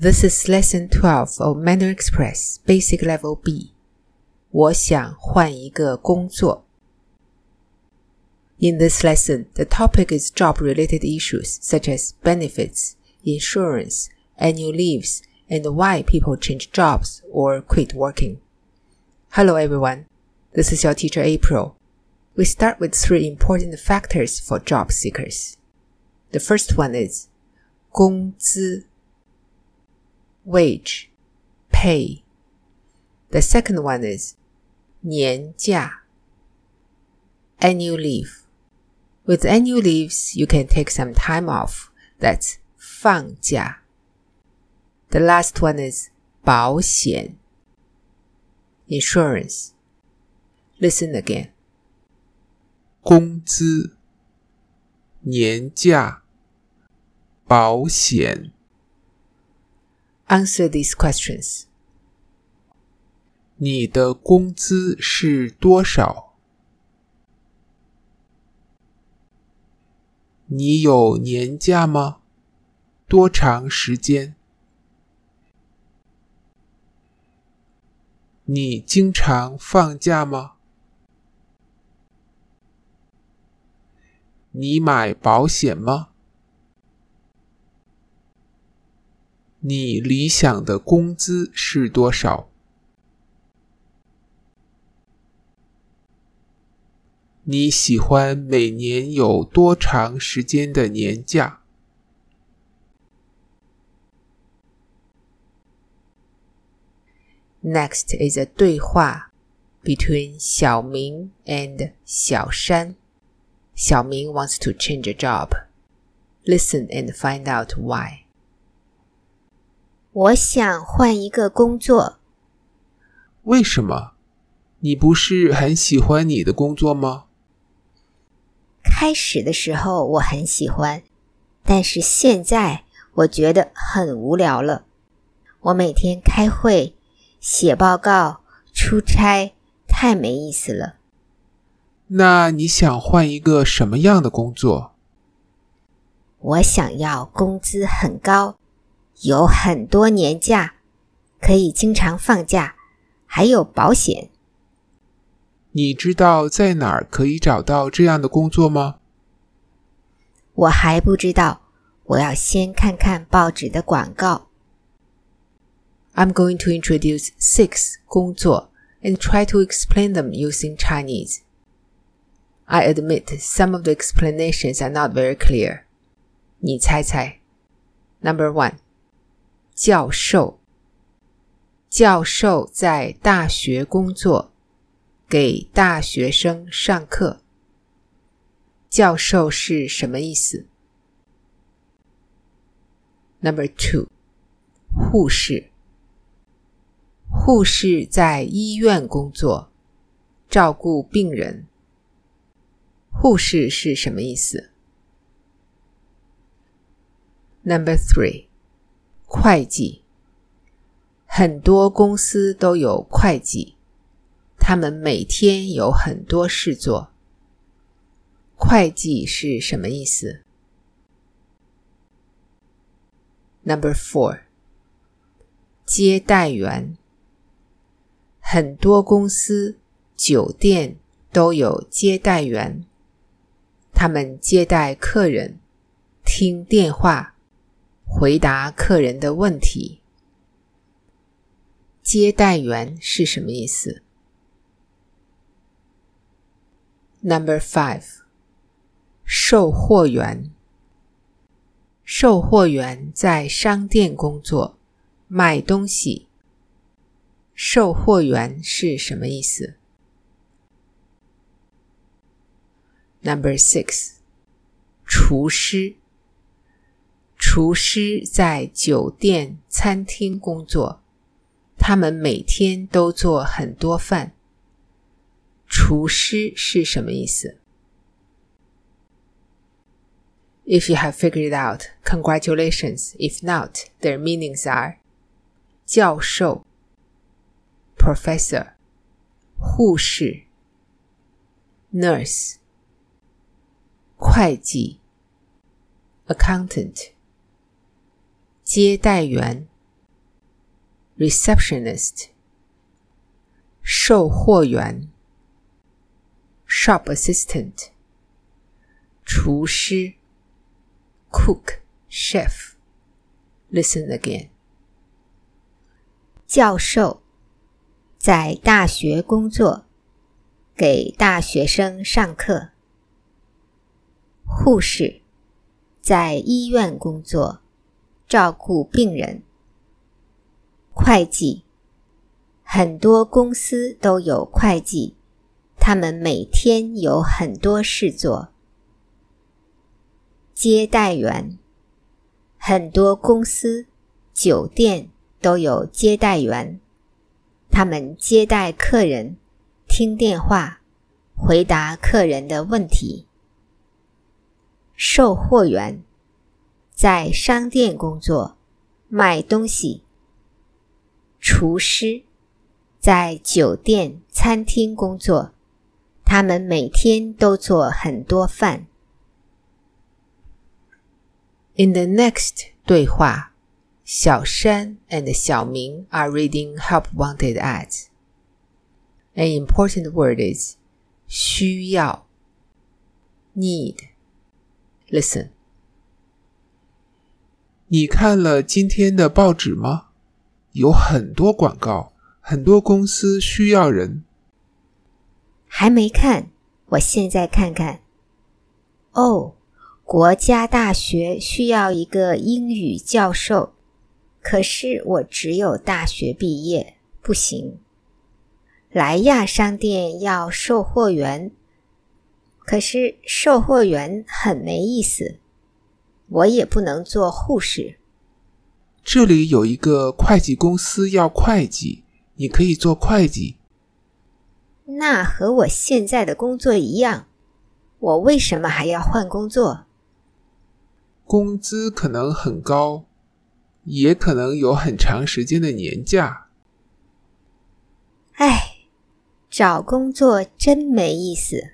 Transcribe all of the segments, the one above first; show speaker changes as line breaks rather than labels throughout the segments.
This is lesson 12 of Mandarin Express Basic Level B. 我想换一个工作。In this lesson, the topic is job-related issues such as benefits, insurance, annual leaves, and why people change jobs or quit working. Hello everyone, this is your teacher April. We start with three important factors for job seekers. The first one is 工资 wage, pay. The second one is 年假 annual leave. With annual leaves, you can take some time off. That's 放假. The last one is 保险 insurance. Listen again.
工资、年假、保险。
Answer these questions.
你的工资是多少？你有年假吗？多长时间？你经常放假吗？你买保险吗？你理想的工资是多少？你喜欢每年有多长时间的年假？
Next is a 对话 between 小明 and 小山。小明 wants to change a job. Listen and find out why.
我想换一个工作。
为什么？你不是很喜欢你的工作吗？
开始的时候我很喜欢，但是现在我觉得很无聊了。我每天开会、写报告、出差，太没意思了。
那你想换一个什么样的工作？
我想要工资很高。有很多年假，可以经常放假，还有保险。
你知道在哪儿可以找到这样的工作吗？
我还不知道，我要先看看报纸的广告。
I'm going to introduce six 工作 and try to explain them using Chinese. I admit some of the explanations are not very clear. 你猜猜？Number one. 教授，教授在大学工作，给大学生上课。教授是什么意思？Number two，护士，护士在医院工作，照顾病人。护士是什么意思？Number three。会计，很多公司都有会计，他们每天有很多事做。会计是什么意思？Number four，接待员，很多公司、酒店都有接待员，他们接待客人，听电话。回答客人的问题。接待员是什么意思？Number five，售货员。售货员在商店工作，卖东西。售货员是什么意思？Number six，厨师。厨师在酒店、餐厅工作，他们每天都做很多饭。厨师是什么意思？If you have figured it out, congratulations. If not, their meanings are 教授 （professor）、护士 （nurse）、会计 （accountant）。 接待员 receptionist，售货员，shop assistant，厨师，cook chef。Listen again。
教授在大学工作，给大学生上课。护士在医院工作，照顾病人。会计，很多公司都有会计，他们每天有很多事做。接待员，很多公司、酒店都有接待员，他们接待客人、听电话、回答客人的问题。售货员在商店工作，卖东西。厨师在酒店、餐厅工作，他们每天都做很多饭。
In the next 对话，小山 and 小明 are reading help wanted ads. An important word is 需要 need. Listen.
你看了今天的报纸吗？有很多广告，很多公司需要人。
还没看，我现在看看。哦，国家大学需要一个英语教授，可是我只有大学毕业，不行。莱亚商店要售货员，可是售货员很没意思，我也不能做护士。
这里有一个会计公司要会计，你可以做会计。
那和我现在的工作一样，我为什么还要换工作？
工资可能很高，也可能有很长时间的年假。
唉，找工作真没意思。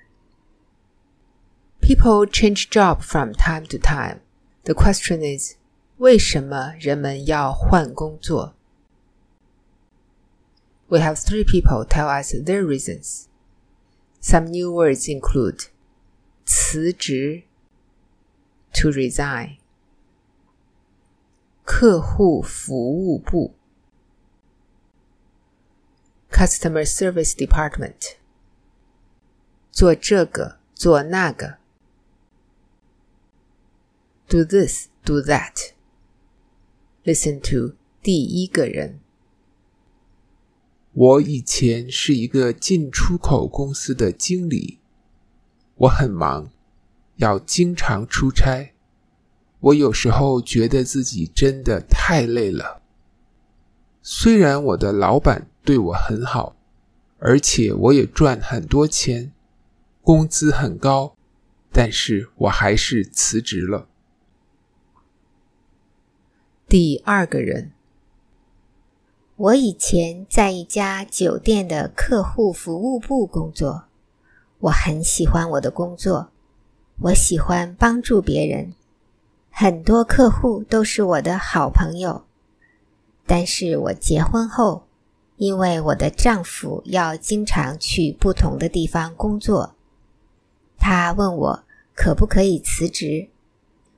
People change job from time to time. The question is. 为什么人们要换工作？We have three people tell us their reasons. Some new words include 辞职 to resign, 客户服务部 customer service department 做这个做那个 Do this do that Listen to 第一个人。
我以前是一个进出口公司的经理，我很忙，要经常出差。我有时候觉得自己真的太累了。虽然我的老板对我很好，而且我也赚很多钱，工资很高，但是我还是辞职了。
第二个人，
我以前在一家酒店的客户服务部工作，我很喜欢我的工作，我喜欢帮助别人，很多客户都是我的好朋友。但是我结婚后，因为我的丈夫要经常去不同的地方工作，他问我可不可以辞职。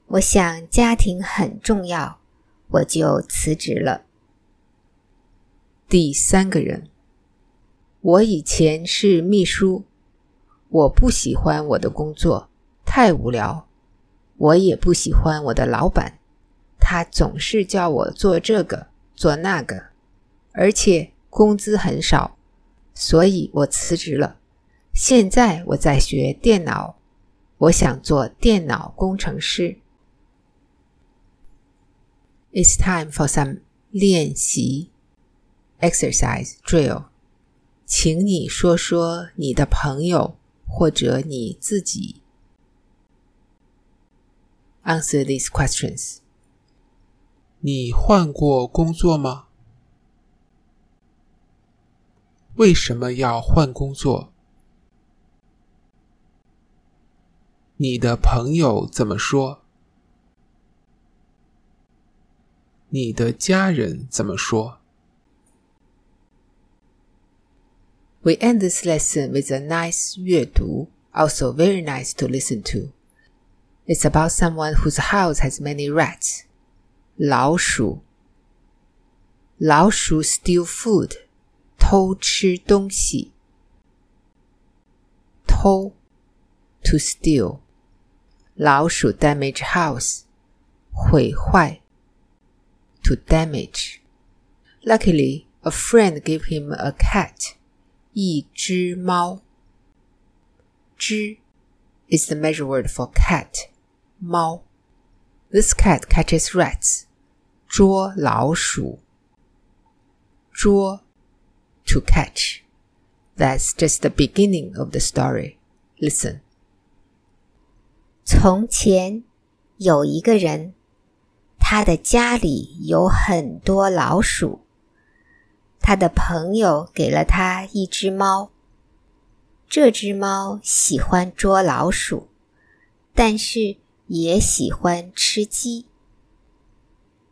我想家庭很重要。我就辞职了。
第三个人，我以前是秘书，我不喜欢我的工作，太无聊。我也不喜欢我的老板，他总是叫我做这个做那个，而且工资很少，所以我辞职了。现在我在学电脑，我想做电脑工程师。It's time for some 练习 exercise drill。请你说说你的朋友或者你自己。Answer these questions。
你换过工作吗？为什么要换工作？你的朋友怎么说？你的家人怎么说？
We end this lesson with a nice 阅读, also very nice to listen to. It's about someone whose house has many rats. 老鼠，老鼠 steal food，偷吃东西。偷，to steal。老鼠 damage house，毁坏 ，to damage。Luckily, a friend gave him a cat，一只猫。只 is the measure word for cat，猫。This cat catches rats，捉老鼠。捉 to catch。That's just the beginning of the story. Listen.
从前有一个人， 他的家里有很多老鼠。他的朋友给了他一只猫。这只猫喜欢捉老鼠，但是也喜欢吃鸡。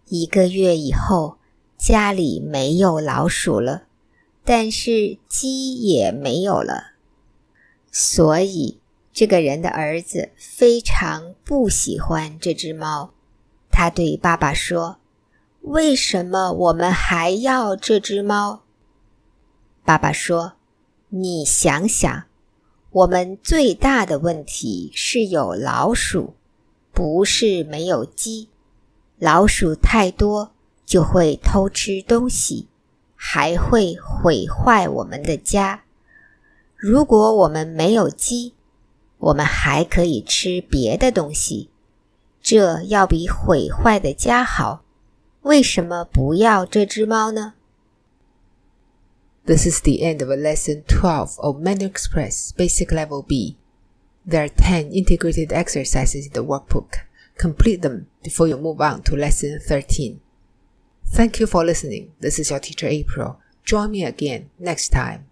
一个月以后，家里没有老鼠了。但是鸡也没有了，所以这个人的儿子非常不喜欢这只猫。他对爸爸说：“为什么我们还要这只猫？”爸爸说：“你想想，我们最大的问题是有老鼠，不是没有鸡。老鼠太多就会偷吃东西。”还会毁坏我们的家。如果我们没有鸡，我们还可以吃别的东西，这要比毁坏的家好。为什么不要这只猫呢？
This is the end of lesson 12 of Menu Express Basic Level B. There are 10 integrated exercises in the workbook. Complete them before you move on to lesson 13. Thank you for listening. This is your teacher April. Join me again next time.